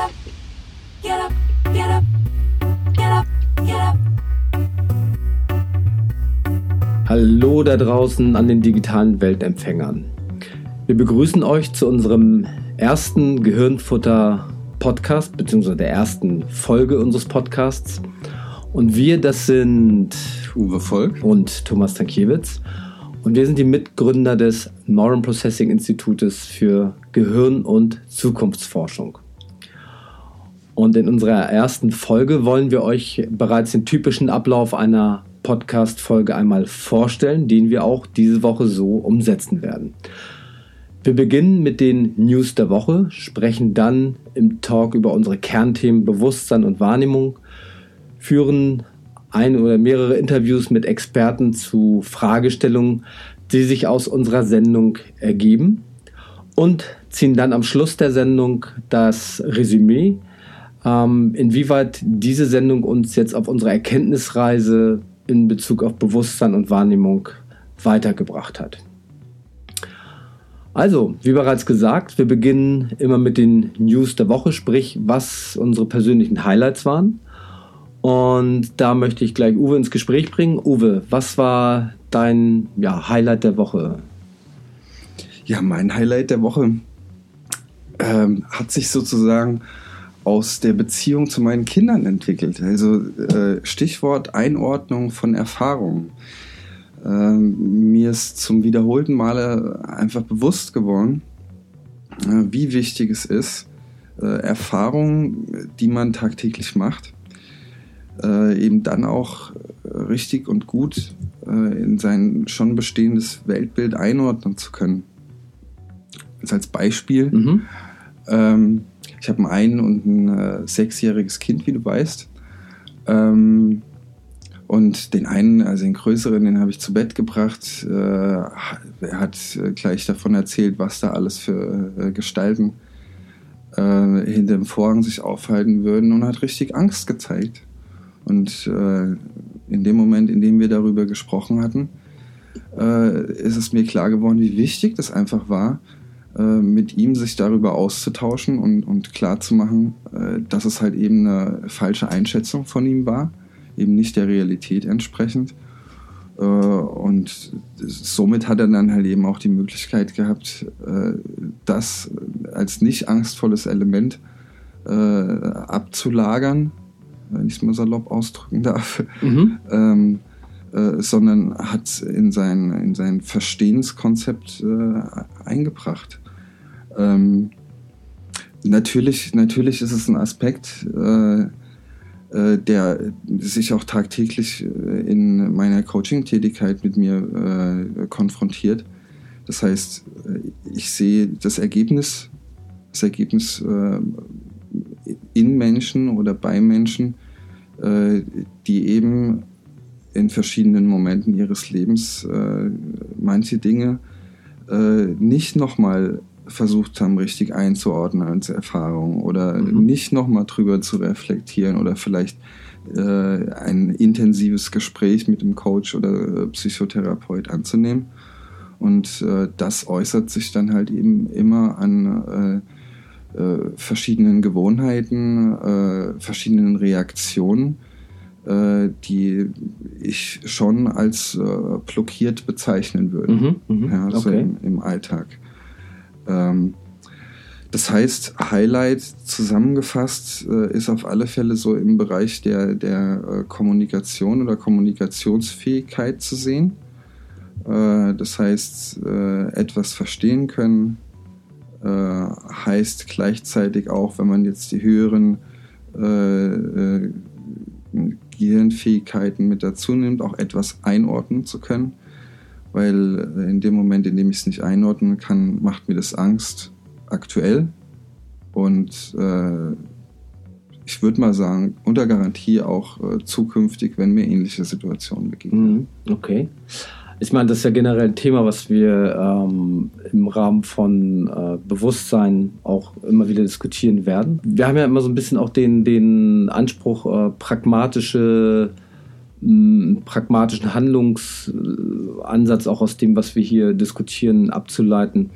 up, get up, get up, get up, get up. Hallo da draußen an den digitalen Weltempfängern. Wir begrüßen euch zu unserem ersten Gehirnfutter Podcast, beziehungsweise der ersten Folge unseres Podcasts. Und wir, das sind Uwe Volk und Thomas Tankiewicz. Und wir sind die Mitgründer des Neuron Processing Institutes für Gehirn- und Zukunftsforschung. Und in unserer ersten Folge wollen wir euch bereits den typischen Ablauf einer Podcast-Folge einmal vorstellen, den wir auch diese Woche so umsetzen werden. Wir beginnen mit den News der Woche, sprechen dann im Talk über unsere Kernthemen Bewusstsein und Wahrnehmung, führen ein oder mehrere Interviews mit Experten zu Fragestellungen, die sich aus unserer Sendung ergeben und ziehen dann am Schluss der Sendung das Resümee, ähm, inwieweit diese Sendung uns jetzt auf unserer Erkenntnisreise in Bezug auf Bewusstsein und Wahrnehmung weitergebracht hat. Also, wie bereits gesagt, wir beginnen immer mit den News der Woche, sprich, was unsere persönlichen Highlights waren. Und da möchte ich gleich Uwe ins Gespräch bringen. Uwe, was war dein ja, Highlight der Woche? Ja, mein Highlight der Woche ähm, hat sich sozusagen aus der Beziehung zu meinen Kindern entwickelt. Also äh, Stichwort Einordnung von Erfahrungen. Ähm, mir ist zum wiederholten Male einfach bewusst geworden, äh, wie wichtig es ist, äh, Erfahrungen, die man tagtäglich macht, äh, eben dann auch richtig und gut äh, in sein schon bestehendes Weltbild einordnen zu können. Jetzt als Beispiel, Mhm. ähm, ich habe ein ein- und ein äh, sechsjähriges Kind, wie du weißt. Ähm, und den einen, also den größeren, den habe ich zu Bett gebracht. Äh, er hat äh, gleich davon erzählt, was da alles für äh, Gestalten äh, hinter dem Vorhang sich aufhalten würden und hat richtig Angst gezeigt. Und äh, in dem Moment, in dem wir darüber gesprochen hatten, äh, ist es mir klar geworden, wie wichtig das einfach war, mit ihm sich darüber auszutauschen und, und klarzumachen, äh, dass es halt eben eine falsche Einschätzung von ihm war, eben nicht der Realität entsprechend. Äh, und somit hat er dann halt eben auch die Möglichkeit gehabt, äh, das als nicht angstvolles Element äh, abzulagern, wenn ich es mal salopp ausdrücken darf Mhm. Äh, sondern hat in sein, in sein Verstehenskonzept äh, eingebracht. Ähm, natürlich, natürlich ist es ein Aspekt, äh, äh, der sich auch tagtäglich äh, in meiner Coaching-Tätigkeit mit mir konfrontiert. Das heißt, ich sehe das Ergebnis, das Ergebnis in Menschen oder bei Menschen, die eben in verschiedenen Momenten ihres Lebens äh, manche Dinge äh, nicht nochmal versucht haben, richtig einzuordnen als Erfahrung oder Mhm. nicht nochmal drüber zu reflektieren oder vielleicht äh, ein intensives Gespräch mit dem Coach oder äh, Psychotherapeut anzunehmen. Und äh, das äußert sich dann halt eben immer an äh, verschiedenen Gewohnheiten, verschiedenen Reaktionen, die ich schon als äh, blockiert bezeichnen würde. Mhm. Mhm. Ja, so okay. im, im Alltag. Ähm, das heißt, Highlight zusammengefasst äh, ist auf alle Fälle so im Bereich der, der äh, Kommunikation oder Kommunikationsfähigkeit zu sehen. Äh, das heißt, äh, etwas verstehen können, äh, heißt gleichzeitig auch, wenn man jetzt die höheren äh, äh, Gehirnfähigkeiten mit dazu nimmt, auch etwas einordnen zu können. Weil äh, in dem Moment, in dem ich es nicht einordnen kann, macht mir das Angst aktuell. Und äh, ich würde mal sagen, unter Garantie auch äh, zukünftig, wenn mir ähnliche Situationen begegnen. Mhm. Okay. Ich meine, das ist ja generell ein Thema, was wir ähm, im Rahmen von äh, Bewusstsein auch immer wieder diskutieren werden. Wir haben ja immer so ein bisschen auch den, den Anspruch, äh, pragmatische, mh, pragmatischen Handlungsansatz auch aus dem, was wir hier diskutieren, abzuleiten.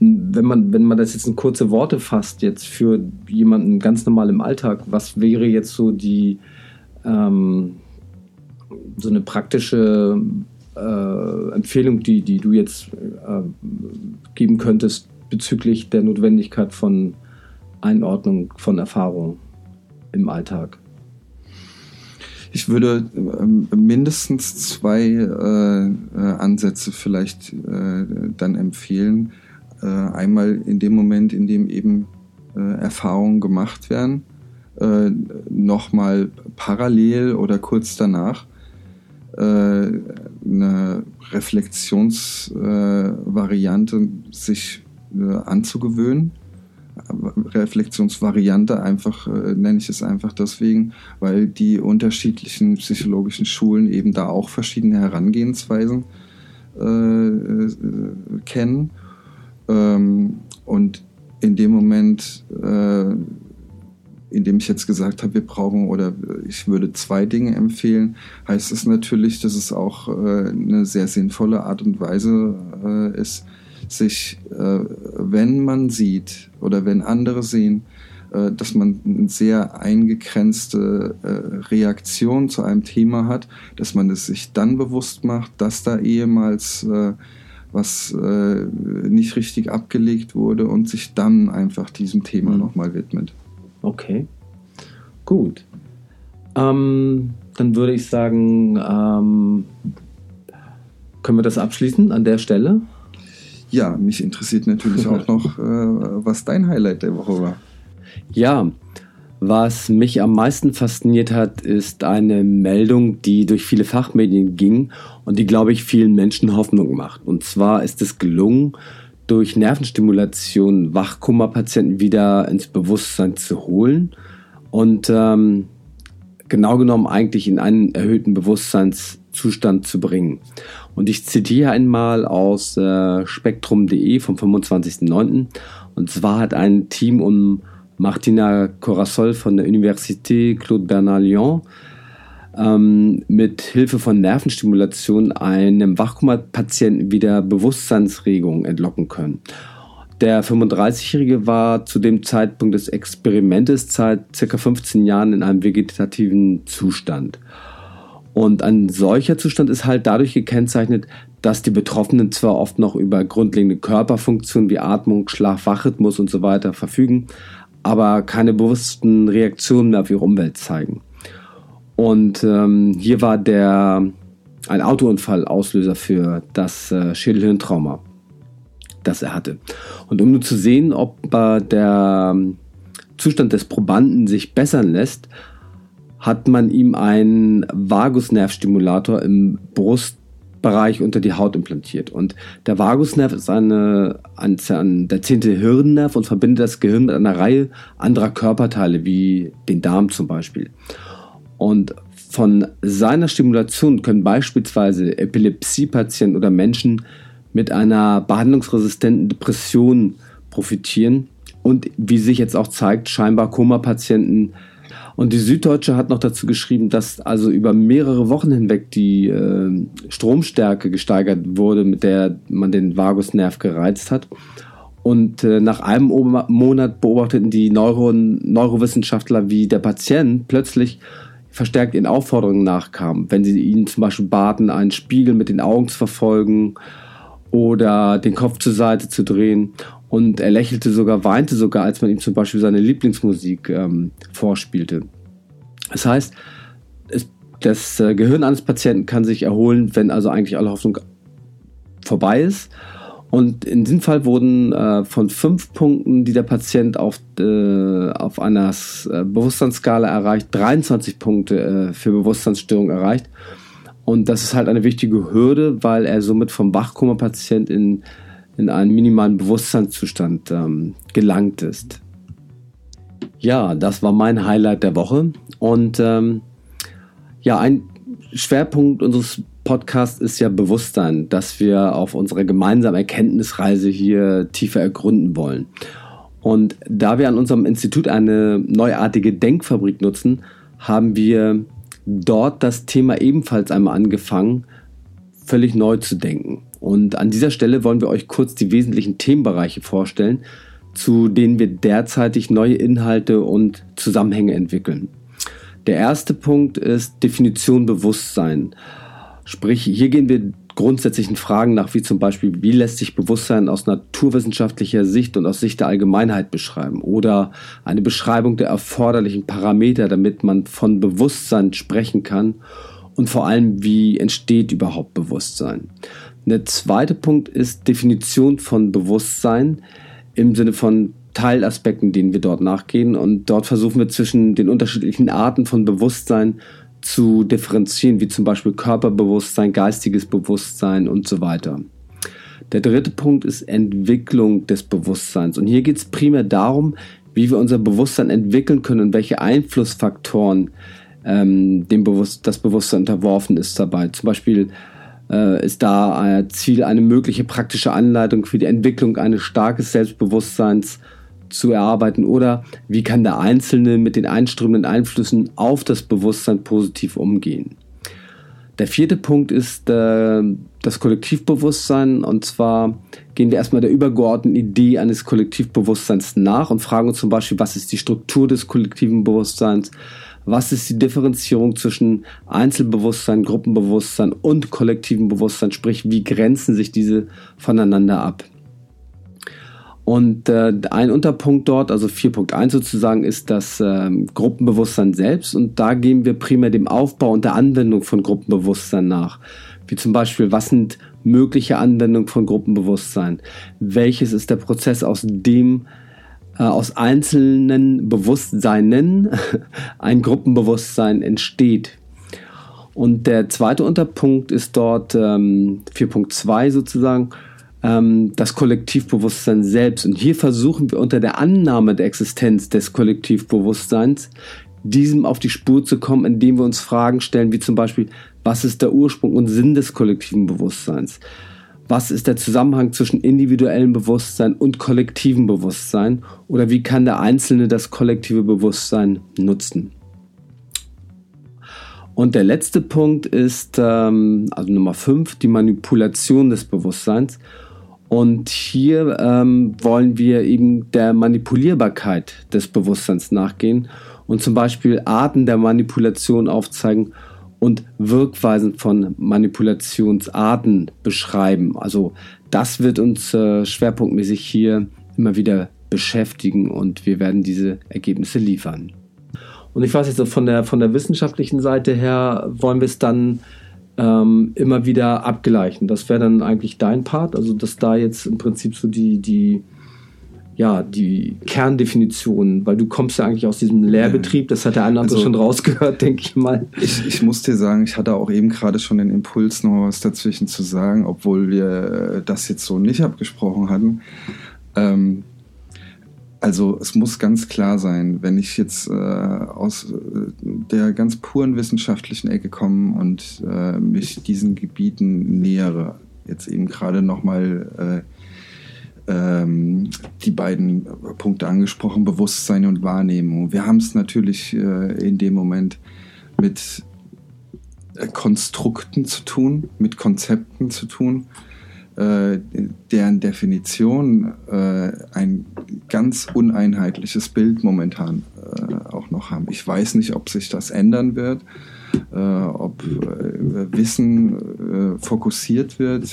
wenn man, wenn man das jetzt in kurze Worte fasst, jetzt für jemanden ganz normal im Alltag, was wäre jetzt so die ähm, so eine praktische äh, Empfehlung, die, die du jetzt äh, geben könntest bezüglich der Notwendigkeit von Einordnung von Erfahrung im Alltag? Ich würde äh, mindestens zwei äh, äh, Ansätze vielleicht äh, dann empfehlen. Einmal in dem Moment, in dem eben Erfahrungen gemacht werden, nochmal parallel oder kurz danach eine Reflexionsvariante sich anzugewöhnen Reflexionsvariante einfach, äh, nenne ich es einfach deswegen, weil die unterschiedlichen psychologischen Schulen eben da auch verschiedene Herangehensweisen äh, äh, kennen. Ähm, und in dem Moment, äh, in dem ich jetzt gesagt habe, wir brauchen oder ich würde zwei Dinge empfehlen, heißt es natürlich, dass es auch äh, eine sehr sinnvolle Art und Weise äh, ist, sich, äh, wenn man sieht oder wenn andere sehen, dass man eine sehr eingegrenzte Reaktion zu einem Thema hat, dass man es sich dann bewusst macht, dass da ehemals was nicht richtig abgelegt wurde und sich dann einfach diesem Thema mhm. nochmal widmet. Okay, gut. Ähm, dann würde ich sagen, ähm, können wir das abschließen an der Stelle? Ja, mich interessiert natürlich auch noch, äh, was dein Highlight der Woche war. Ja, was mich am meisten fasziniert hat, ist eine Meldung, die durch viele Fachmedien ging und die, glaube ich, vielen Menschen Hoffnung macht. Und zwar ist es gelungen, durch Nervenstimulation Wachkummerpatienten wieder ins Bewusstsein zu holen und ähm, genau genommen eigentlich in einen erhöhten Bewusstseinszustand zu bringen. Und ich zitiere einmal aus äh, spektrum.de vom 25.09. Und zwar hat ein Team um Martina Corasol von der Université Claude Bernard Lyon ähm, mit Hilfe von Nervenstimulation einem Wachkoma-Patienten wieder Bewusstseinsregungen entlocken können. Der 35-Jährige war zu dem Zeitpunkt des Experimentes seit ca. 15 Jahren in einem vegetativen Zustand. Und ein solcher Zustand ist halt dadurch gekennzeichnet, dass die Betroffenen zwar oft noch über grundlegende Körperfunktionen wie Atmung, Schlaf, Wachrhythmus und so weiter verfügen, aber keine bewussten Reaktionen mehr auf ihre Umwelt zeigen. Und ähm, hier war der ein Autounfall Auslöser für das äh, Schädelhirntrauma, das er hatte. Und um nur zu sehen, ob äh, der Zustand des Probanden sich bessern lässt, hat man ihm einen Vagusnervstimulator im Brustbereich unter die Haut implantiert. Und der Vagusnerv ist eine, ein, ein, der zehnte Hirnnerv und verbindet das Gehirn mit einer Reihe anderer Körperteile, wie den Darm zum Beispiel. Und von seiner Stimulation können beispielsweise Epilepsiepatienten oder Menschen mit einer behandlungsresistenten Depression profitieren und wie sich jetzt auch zeigt, scheinbar Koma-Patienten und die Süddeutsche hat noch dazu geschrieben, dass also über mehrere Wochen hinweg die äh, Stromstärke gesteigert wurde, mit der man den Vagusnerv gereizt hat. Und äh, nach einem Monat beobachteten die Neuro Neurowissenschaftler, wie der Patient plötzlich verstärkt ihren Aufforderungen nachkam, wenn sie ihn zum Beispiel baten, einen Spiegel mit den Augen zu verfolgen oder den Kopf zur Seite zu drehen. Und er lächelte sogar, weinte sogar, als man ihm zum Beispiel seine Lieblingsmusik ähm, vorspielte. Das heißt, es, das äh, Gehirn eines Patienten kann sich erholen, wenn also eigentlich alle Hoffnung vorbei ist. Und in diesem Fall wurden äh, von fünf Punkten, die der Patient auf, äh, auf einer äh, Bewusstseinsskala erreicht, 23 Punkte äh, für Bewusstseinsstörung erreicht. Und das ist halt eine wichtige Hürde, weil er somit vom Wachkoma-Patient in in einen minimalen Bewusstseinszustand ähm, gelangt ist. Ja, das war mein Highlight der Woche. Und ähm, ja, ein Schwerpunkt unseres Podcasts ist ja Bewusstsein, dass wir auf unserer gemeinsamen Erkenntnisreise hier tiefer ergründen wollen. Und da wir an unserem Institut eine neuartige Denkfabrik nutzen, haben wir dort das Thema ebenfalls einmal angefangen, völlig neu zu denken. Und an dieser Stelle wollen wir euch kurz die wesentlichen Themenbereiche vorstellen, zu denen wir derzeitig neue Inhalte und Zusammenhänge entwickeln. Der erste Punkt ist Definition Bewusstsein. Sprich, hier gehen wir grundsätzlichen Fragen nach, wie zum Beispiel, wie lässt sich Bewusstsein aus naturwissenschaftlicher Sicht und aus Sicht der Allgemeinheit beschreiben? Oder eine Beschreibung der erforderlichen Parameter, damit man von Bewusstsein sprechen kann. Und vor allem, wie entsteht überhaupt Bewusstsein? Der zweite Punkt ist Definition von Bewusstsein im Sinne von Teilaspekten, denen wir dort nachgehen. Und dort versuchen wir zwischen den unterschiedlichen Arten von Bewusstsein zu differenzieren, wie zum Beispiel Körperbewusstsein, geistiges Bewusstsein und so weiter. Der dritte Punkt ist Entwicklung des Bewusstseins. Und hier geht es primär darum, wie wir unser Bewusstsein entwickeln können und welche Einflussfaktoren ähm, dem Bewusst das Bewusstsein unterworfen ist dabei. Zum Beispiel äh, ist da ein Ziel eine mögliche praktische Anleitung für die Entwicklung eines starken Selbstbewusstseins zu erarbeiten oder wie kann der Einzelne mit den einströmenden Einflüssen auf das Bewusstsein positiv umgehen. Der vierte Punkt ist äh, das Kollektivbewusstsein und zwar gehen wir erstmal der übergeordneten Idee eines Kollektivbewusstseins nach und fragen uns zum Beispiel, was ist die Struktur des kollektiven Bewusstseins, was ist die Differenzierung zwischen Einzelbewusstsein, Gruppenbewusstsein und kollektivem Bewusstsein, sprich wie grenzen sich diese voneinander ab. Und äh, ein Unterpunkt dort, also 4.1 sozusagen, ist das äh, Gruppenbewusstsein selbst. Und da gehen wir primär dem Aufbau und der Anwendung von Gruppenbewusstsein nach. Wie zum Beispiel, was sind mögliche Anwendungen von Gruppenbewusstsein? Welches ist der Prozess, aus dem äh, aus einzelnen Bewusstseinen ein Gruppenbewusstsein entsteht? Und der zweite Unterpunkt ist dort ähm, 4.2 sozusagen ähm, das Kollektivbewusstsein selbst. Und hier versuchen wir unter der Annahme der Existenz des Kollektivbewusstseins diesem auf die Spur zu kommen, indem wir uns Fragen stellen, wie zum Beispiel, was ist der Ursprung und Sinn des kollektiven Bewusstseins? Was ist der Zusammenhang zwischen individuellem Bewusstsein und kollektivem Bewusstsein? Oder wie kann der Einzelne das kollektive Bewusstsein nutzen? Und der letzte Punkt ist, ähm, also Nummer 5, die Manipulation des Bewusstseins. Und hier ähm, wollen wir eben der Manipulierbarkeit des Bewusstseins nachgehen und zum Beispiel Arten der Manipulation aufzeigen und Wirkweisen von Manipulationsarten beschreiben. Also das wird uns äh, schwerpunktmäßig hier immer wieder beschäftigen und wir werden diese Ergebnisse liefern. Und ich weiß jetzt von der, von der wissenschaftlichen Seite her, wollen wir es dann ähm, immer wieder abgleichen. Das wäre dann eigentlich dein Part, also dass da jetzt im Prinzip so die, die, ja, die Kerndefinition, weil du kommst ja eigentlich aus diesem Lehrbetrieb, das hat der eine also, schon rausgehört, denke ich mal. Ich, ich muss dir sagen, ich hatte auch eben gerade schon den Impuls, noch was dazwischen zu sagen, obwohl wir das jetzt so nicht abgesprochen hatten. Ähm, also es muss ganz klar sein, wenn ich jetzt äh, aus äh, der ganz puren wissenschaftlichen Ecke komme und äh, mich diesen Gebieten nähere, jetzt eben gerade nochmal äh, ähm, die beiden Punkte angesprochen, Bewusstsein und Wahrnehmung. Wir haben es natürlich äh, in dem Moment mit äh, Konstrukten zu tun, mit Konzepten zu tun äh, deren Definition äh, ein ganz uneinheitliches Bild momentan äh, auch noch haben. Ich weiß nicht, ob sich das ändern wird, äh, ob äh, Wissen fokussiert wird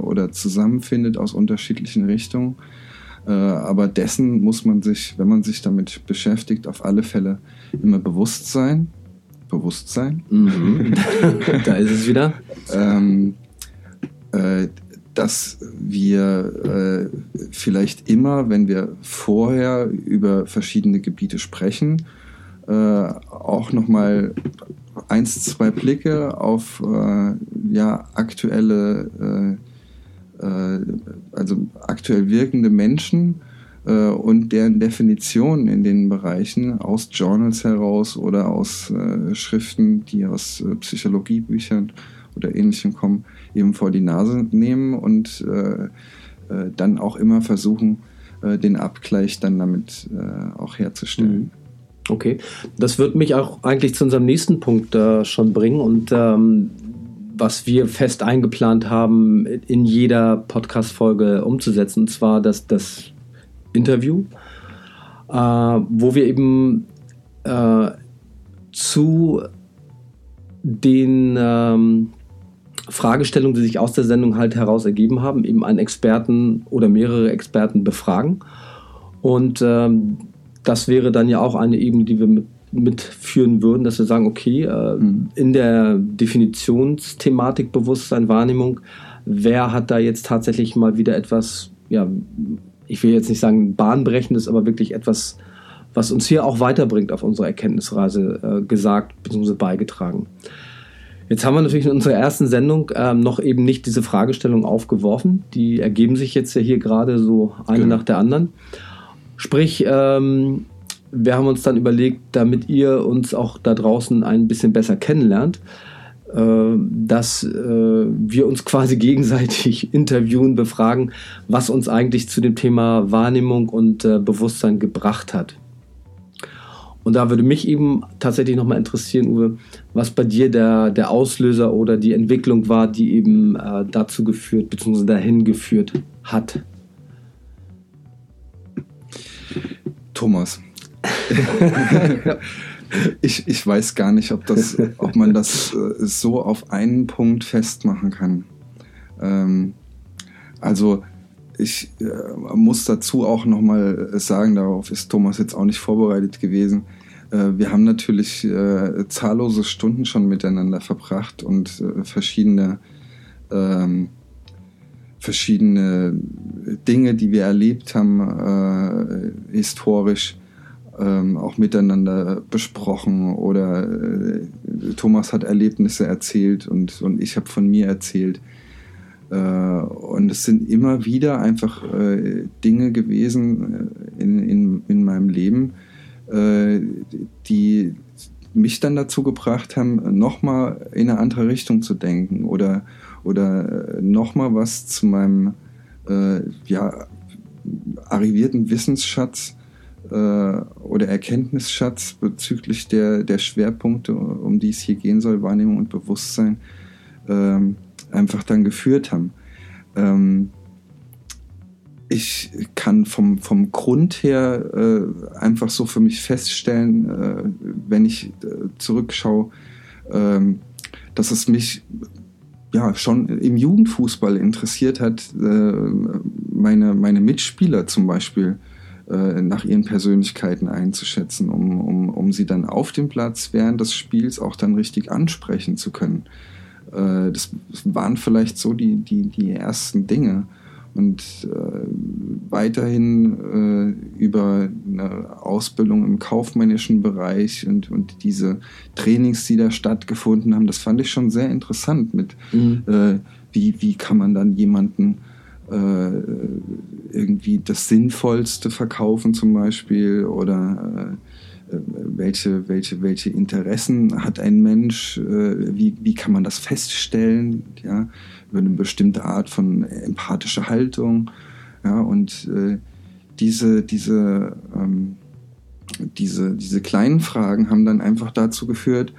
oder zusammenfindet aus unterschiedlichen Richtungen. aber dessen muss man sich, wenn man sich damit beschäftigt, auf alle Fälle immer bewusst sein. Bewusstsein. Mhm. da ist es wieder. ähm, dass wir äh, vielleicht immer, wenn wir vorher über verschiedene Gebiete sprechen, äh, auch nochmal eins, zwei Blicke auf äh, ja, aktuelle, äh, äh, also aktuell wirkende Menschen äh, und deren Definitionen in den Bereichen aus Journals heraus oder aus Schriften, die aus Psychologiebüchern oder ähnlichem kommen, eben vor die Nase nehmen und äh, äh, dann auch immer versuchen, äh, den Abgleich dann damit äh, auch herzustellen. Mhm. Okay, das wird mich auch eigentlich zu unserem nächsten Punkt äh, schon bringen und ähm, was wir fest eingeplant haben, in jeder Podcast-Folge umzusetzen, und zwar das, das Interview, wo wir eben zu den ähm, Fragestellungen, die sich aus der Sendung halt heraus ergeben haben, eben einen Experten oder mehrere Experten befragen. Und ähm, das wäre dann ja auch eine Ebene, die wir mit, mitführen würden, dass wir sagen, okay, äh, mhm. in der Definitionsthematik Bewusstsein, Wahrnehmung, wer hat da jetzt tatsächlich mal wieder etwas, ja, ich will jetzt nicht sagen bahnbrechendes, aber wirklich etwas, was uns hier auch weiterbringt auf unserer Erkenntnisreise äh, gesagt bzw. beigetragen. Jetzt haben wir natürlich in unserer ersten Sendung ähm, noch eben nicht diese Fragestellung aufgeworfen. Die ergeben sich jetzt ja hier gerade so eine genau. nach der anderen. Sprich, ähm, wir haben uns dann überlegt, damit ihr uns auch da draußen ein bisschen besser kennenlernt, äh, dass äh, wir uns quasi gegenseitig interviewen, befragen, was uns eigentlich zu dem Thema Wahrnehmung und äh, Bewusstsein gebracht hat. Und da würde mich eben tatsächlich nochmal interessieren, Uwe, was bei dir der, der Auslöser oder die Entwicklung war, die eben äh, dazu geführt bzw. dahin geführt hat. Thomas. ich, ich weiß gar nicht, ob, das, ob man das äh, so auf einen Punkt festmachen kann. Ähm, also ich äh, muss dazu auch nochmal sagen, darauf ist Thomas jetzt auch nicht vorbereitet gewesen. Äh, wir haben natürlich äh, zahllose Stunden schon miteinander verbracht und äh, verschiedene, ähm, verschiedene Dinge, die wir erlebt haben, äh, historisch, ähm, auch miteinander besprochen oder äh, Thomas hat Erlebnisse erzählt und, und ich habe von mir erzählt. Äh, und es sind immer wieder einfach äh, Dinge gewesen äh, in, in, in meinem Leben, die mich dann dazu gebracht haben, nochmal in eine andere Richtung zu denken oder, oder nochmal was zu meinem ja, arrivierten Wissensschatz oder Erkenntnisschatz bezüglich der, der Schwerpunkte, um die es hier gehen soll, Wahrnehmung und Bewusstsein, ähm, einfach dann geführt haben. Ähm, ich kann vom, vom Grund her äh, einfach so für mich feststellen, äh, wenn ich äh, zurückschaue, ähm, dass es mich ja schon im Jugendfußball interessiert hat, äh, meine, meine Mitspieler zum Beispiel äh, nach ihren Persönlichkeiten einzuschätzen, um, um, um sie dann auf dem Platz während des Spiels auch dann richtig ansprechen zu können. Äh, das waren vielleicht so die, die, die ersten Dinge. Und äh, weiterhin äh, über eine Ausbildung im kaufmännischen Bereich und, und diese Trainings, die da stattgefunden haben, das fand ich schon sehr interessant mit, mhm. äh, wie, wie kann man dann jemanden äh, irgendwie das Sinnvollste verkaufen zum Beispiel oder äh, welche, welche, welche Interessen hat ein Mensch, äh, wie, wie kann man das feststellen, ja, über eine bestimmte Art von empathischer Haltung, ja, und äh, diese, diese, ähm, diese, diese kleinen Fragen haben dann einfach dazu geführt,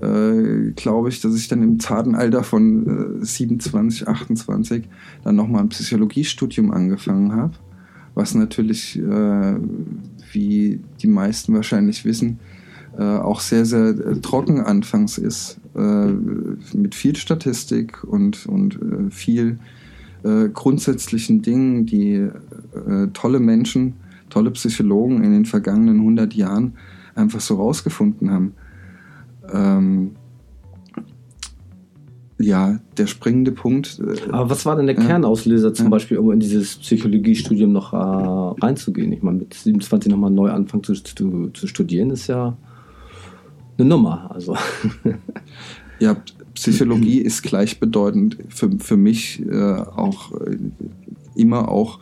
äh, glaube ich, dass ich dann im zarten Alter von äh, 27, 28 dann nochmal ein Psychologiestudium angefangen habe, was natürlich äh, wie die meisten wahrscheinlich wissen, äh, auch sehr, sehr äh, trocken anfangs ist, äh, mit viel Statistik und, und äh, viel äh, grundsätzlichen Dingen, die äh, tolle Menschen, tolle Psychologen in den vergangenen 100 Jahren einfach so rausgefunden haben. Ähm, ja, der springende Punkt. Äh, Aber was war denn der ja, Kernauslöser zum. Beispiel, um in dieses Psychologiestudium noch äh, reinzugehen? Ich meine, mit 27 nochmal neu anfangen zu, zu, zu, studieren, ist ja eine Nummer. Also. ja, Psychologie ist gleichbedeutend für, für mich äh, auch äh, immer auch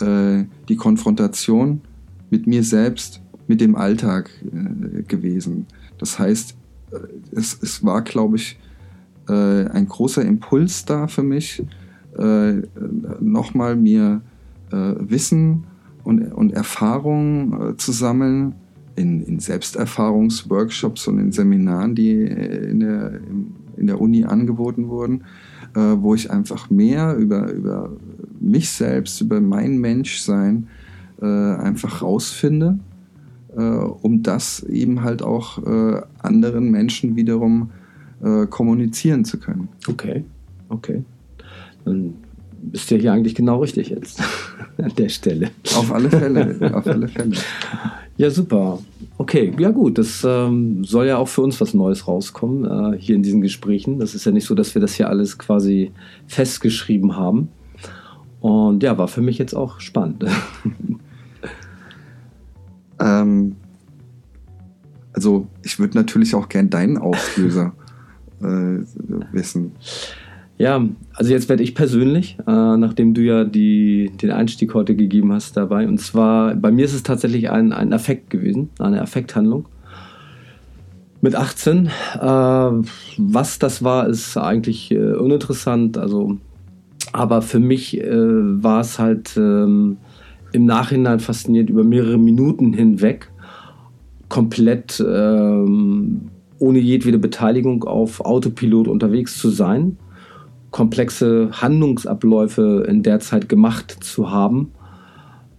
äh, die Konfrontation mit mir selbst, mit dem Alltag äh, gewesen. Das heißt, es, es war, glaube ich, äh, ein großer Impuls da für mich, äh, nochmal mir äh, Wissen und, und Erfahrung äh, zu sammeln in, in Selbsterfahrungsworkshops und in Seminaren, die in der, in der Uni angeboten wurden, äh, wo ich einfach mehr über, über mich selbst, über mein Menschsein äh, einfach rausfinde, äh, um das eben halt auch äh, anderen Menschen wiederum äh, kommunizieren zu können. Okay, okay. Dann bist du ja hier eigentlich genau richtig jetzt an der Stelle. Auf alle Fälle, auf alle Fälle. Ja, super. Okay, ja gut, das ähm, soll ja auch für uns was Neues rauskommen, äh, hier in diesen Gesprächen. Das ist ja nicht so, dass wir das hier alles quasi festgeschrieben haben. Und ja, war für mich jetzt auch spannend. Ähm, also ich würde natürlich auch gern deinen Auslöser äh, wissen. Ja, also jetzt werde ich persönlich, äh, nachdem du ja die, den Einstieg heute gegeben hast dabei. Und zwar, bei mir ist es tatsächlich ein, ein Affekt gewesen, eine Affekthandlung. Mit 18. Äh, was das war, ist eigentlich äh, uninteressant. Also, aber für mich äh, war es halt ähm, im Nachhinein faszinierend über mehrere Minuten hinweg komplett ähm, ohne jedwede Beteiligung auf Autopilot unterwegs zu sein komplexe Handlungsabläufe in der Zeit gemacht zu haben.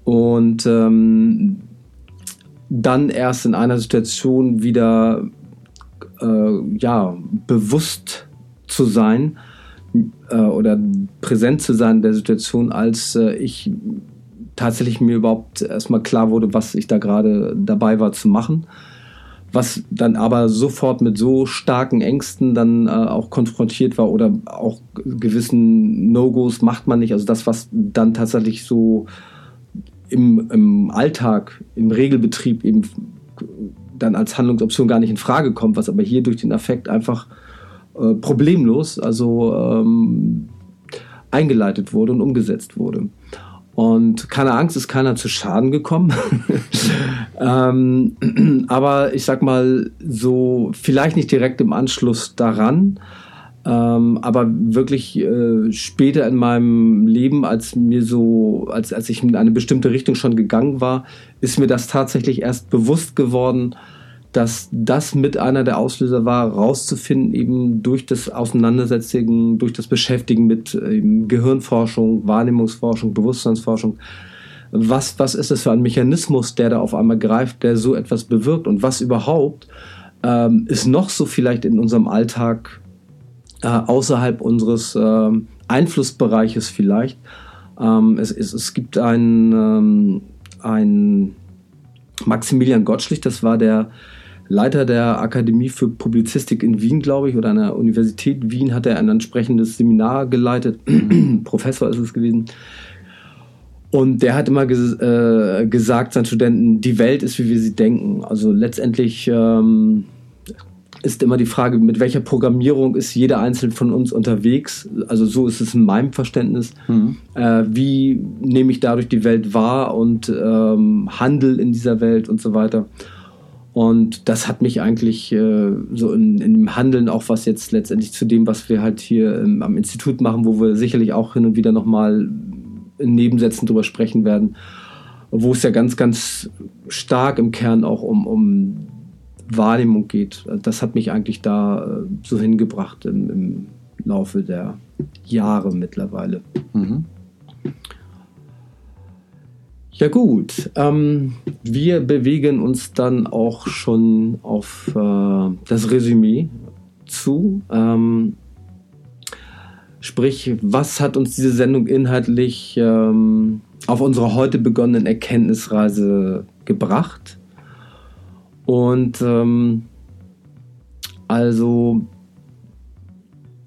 Und ähm, dann erst in einer Situation wieder äh, ja, bewusst zu sein äh, oder präsent zu sein in der Situation, als äh, ich tatsächlich mir überhaupt erstmal klar wurde, was ich da gerade dabei war zu machen was dann aber sofort mit so starken Ängsten dann äh, auch konfrontiert war oder auch gewissen No-Gos macht man nicht. Also das, was dann tatsächlich so im, im Alltag, im Regelbetrieb eben dann als Handlungsoption gar nicht in Frage kommt, was aber hier durch den Affekt einfach äh, problemlos, also ähm, eingeleitet wurde und umgesetzt wurde. Und keine Angst, ist keiner zu Schaden gekommen. ähm, aber ich sag mal, so vielleicht nicht direkt im Anschluss daran, ähm, aber wirklich äh, später in meinem Leben, als mir so, als, als ich in eine bestimmte Richtung schon gegangen war, ist mir das tatsächlich erst bewusst geworden, dass das mit einer der Auslöser war, rauszufinden, eben durch das Auseinandersetzen, durch das Beschäftigen mit eben Gehirnforschung, Wahrnehmungsforschung, Bewusstseinsforschung. Was, was ist das für ein Mechanismus, der da auf einmal greift, der so etwas bewirkt und was überhaupt ähm, ist noch so vielleicht in unserem Alltag äh, außerhalb unseres äh, Einflussbereiches vielleicht. Ähm, es, es, es gibt einen, ähm, Maximilian Gottschlich, das war der Leiter der Akademie für Publizistik in Wien, glaube ich, oder an der Universität Wien hat er ein entsprechendes Seminar geleitet. Professor ist es gewesen. Und der hat immer ges äh, gesagt seinen Studenten, die Welt ist, wie wir sie denken. Also letztendlich ähm, ist immer die Frage, mit welcher Programmierung ist jeder Einzelne von uns unterwegs. Also so ist es in meinem Verständnis. Mhm. Äh, wie nehme ich dadurch die Welt wahr und ähm, handel in dieser Welt und so weiter. Und das hat mich eigentlich äh, so in, in, dem Handeln auch was jetzt letztendlich zu dem, was wir halt hier ähm, am Institut machen, wo wir sicherlich auch hin und wieder nochmal in Nebensätzen drüber sprechen werden, wo es ja ganz, ganz stark im Kern auch um, um Wahrnehmung geht. Das hat mich eigentlich da äh, so hingebracht im, im Laufe der Jahre mittlerweile. Mhm. Ja gut, ähm, wir bewegen uns dann auch schon auf äh, das Resümee zu. Ähm, sprich, was hat uns diese Sendung inhaltlich ähm, auf unsere heute begonnenen Erkenntnisreise gebracht? Und ähm, also,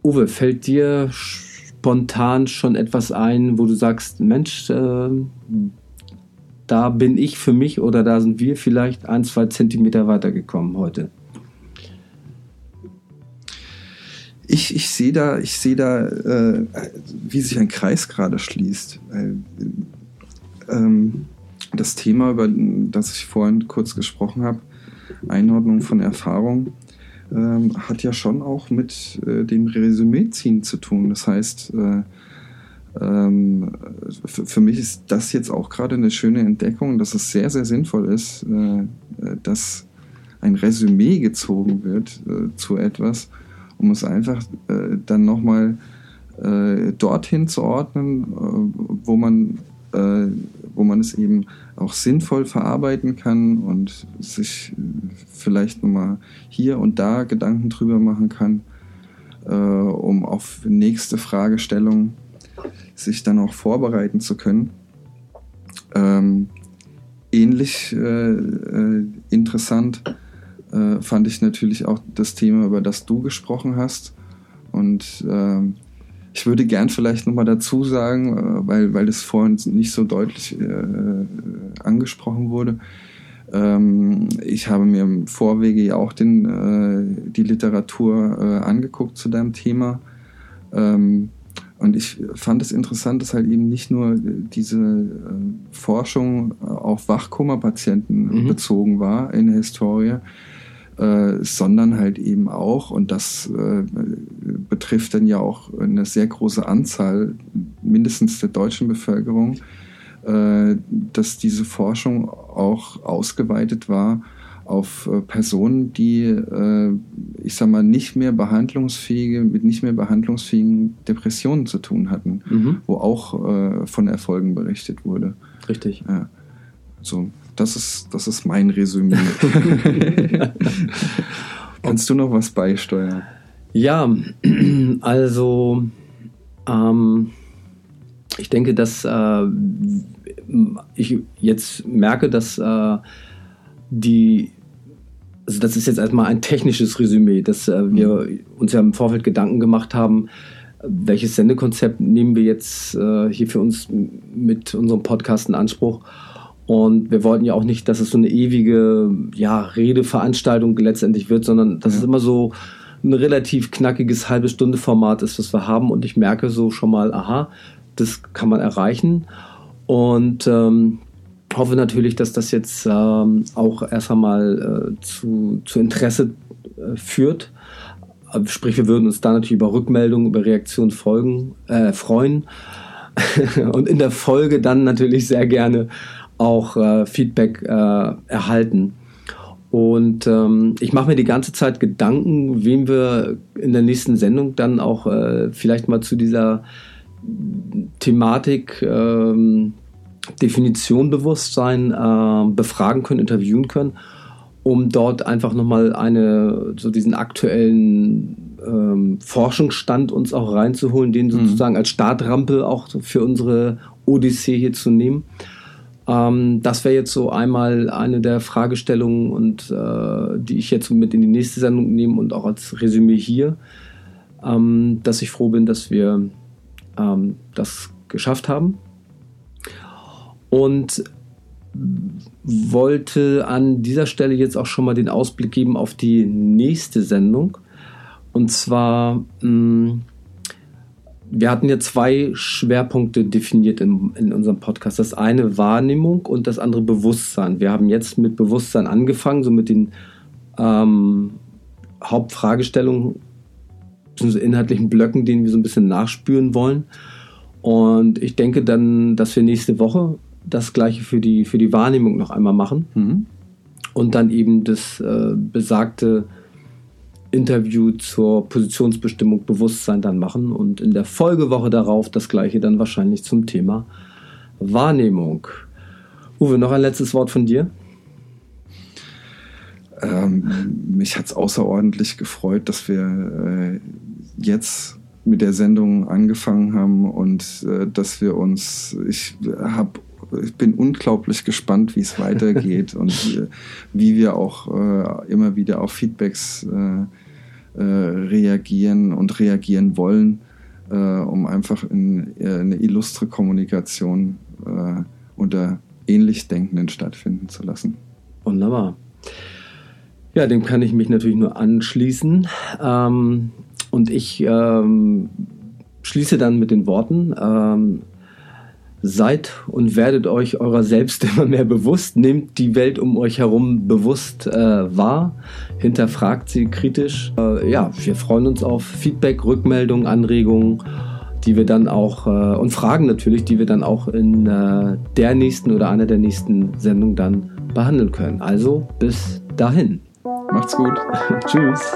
Uwe, fällt dir spontan schon etwas ein, wo du sagst, Mensch, äh, da bin ich für mich oder da sind wir vielleicht ein, zwei Zentimeter weitergekommen heute. Ich, ich sehe da, ich sehe da, äh, wie sich ein Kreis gerade schließt. Äh, ähm, das Thema, über das ich vorhin kurz gesprochen habe, Einordnung von Erfahrung, ähm, hat ja schon auch mit äh, dem Resümee ziehen zu tun. Das heißt, äh, ähm, für, mich ist das jetzt auch gerade eine schöne Entdeckung, dass es sehr, sehr sinnvoll ist, äh, dass ein Resümee gezogen wird äh, zu etwas, um es einfach äh, dann nochmal äh, dorthin zu ordnen, äh, wo man äh, wo man es eben auch sinnvoll verarbeiten kann und sich vielleicht nochmal hier und da Gedanken drüber machen kann, äh, um auf nächste Fragestellungen sich dann auch vorbereiten zu können. Ähm, ähnlich äh, äh, interessant äh, fand ich natürlich auch das Thema, über das du gesprochen hast. Und ähm, ich würde gern vielleicht nochmal dazu sagen, äh, weil, weil das vorhin nicht so deutlich äh, angesprochen wurde. Ähm, ich habe mir im Vorwege ja auch den, äh, die Literatur äh, angeguckt zu deinem Thema. Ähm, und ich fand es interessant, dass halt eben nicht nur diese äh, Forschung auf Wachkoma-Patienten mhm. bezogen war in der Historie, äh, sondern halt eben auch, und das äh, betrifft dann ja auch eine sehr große Anzahl, mindestens der deutschen Bevölkerung, äh, dass diese Forschung auch ausgeweitet war auf äh, Personen, die, äh, ich sag mal, nicht mehr behandlungsfähige, mit nicht mehr behandlungsfähigen Depressionen zu tun hatten, mhm. wo auch von Erfolgen berichtet wurde. Richtig. Ja. So, das ist, das ist mein Resümee. Kannst du noch was beisteuern? Ja, also ähm, ich denke, dass äh, ich jetzt merke, dass äh, die, also das ist jetzt erstmal ein technisches Resümee, dass äh, wir uns ja im Vorfeld Gedanken gemacht haben, welches Sendekonzept nehmen wir jetzt äh, hier für uns mit unserem Podcast in Anspruch. Und wir wollten ja auch nicht, dass es so eine ewige ja, Redeveranstaltung letztendlich wird, sondern dass ja. es immer so ein relativ knackiges halbe Stunde Format ist, was wir haben. Und ich merke so schon mal, aha, das kann man erreichen. Und ähm, hoffe natürlich, dass das jetzt ähm, auch erst einmal äh, zu, zu Interesse äh, führt. Sprich, wir würden uns da natürlich über Rückmeldungen, über Reaktionen folgen, äh, freuen. und in der Folge dann natürlich sehr gerne auch äh, Feedback äh, erhalten. Und ähm, ich mache mir die ganze Zeit Gedanken, wem wir in der nächsten Sendung dann auch äh, vielleicht mal zu dieser Thematik ähm, Definition Bewusstsein äh, befragen können, interviewen können, um dort einfach nochmal eine, so diesen aktuellen ähm, Forschungsstand uns auch reinzuholen, den mhm. sozusagen als Startrampe auch für unsere Odyssee hier zu nehmen. Ähm, das wäre jetzt so einmal eine der Fragestellungen und äh, die ich jetzt mit in die nächste Sendung nehme und auch als Resümee hier, ähm, dass ich froh bin, dass wir ähm, das geschafft haben. Und wollte an dieser Stelle jetzt auch schon mal den Ausblick geben auf die nächste Sendung. Und zwar mm, wir hatten ja zwei Schwerpunkte definiert in, in unserem Podcast. Das eine Wahrnehmung und das andere Bewusstsein. Wir haben jetzt mit Bewusstsein angefangen, so mit den ähm, Hauptfragestellungen, so inhaltlichen Blöcken, denen wir so ein bisschen nachspüren wollen. Und ich denke dann, dass wir nächste Woche das gleiche für die, für die Wahrnehmung noch einmal machen. Mhm. Und dann eben das äh, besagte Interview zur Positionsbestimmung Bewusstsein dann machen und in der Folgewoche darauf das gleiche dann wahrscheinlich zum Thema Wahrnehmung. Uwe, noch ein letztes Wort von dir? Ähm, mich hat es außerordentlich gefreut, dass wir äh, jetzt mit der Sendung angefangen haben und äh, dass wir uns, ich habe ich bin unglaublich gespannt, wie es weitergeht und äh, wie wir auch äh, immer wieder auf Feedbacks äh, äh, reagieren und reagieren wollen, äh, um einfach in, eine illustre Kommunikation unter ähnlich Denkenden stattfinden zu lassen. Wunderbar. Ja, dem kann ich mich natürlich nur anschließen. Ähm, und ich ähm, schließe dann mit den Worten. Ähm, Seid und werdet euch eurer selbst immer mehr bewusst. Nehmt die Welt um euch herum bewusst äh, wahr. Hinterfragt sie kritisch. Äh, ja, wir freuen uns auf Feedback, Rückmeldungen, Anregungen, die wir dann auch äh, und Fragen natürlich, die wir dann auch in äh, der nächsten oder einer der nächsten Sendungen dann behandeln können. Also bis dahin. Macht's gut. Tschüss.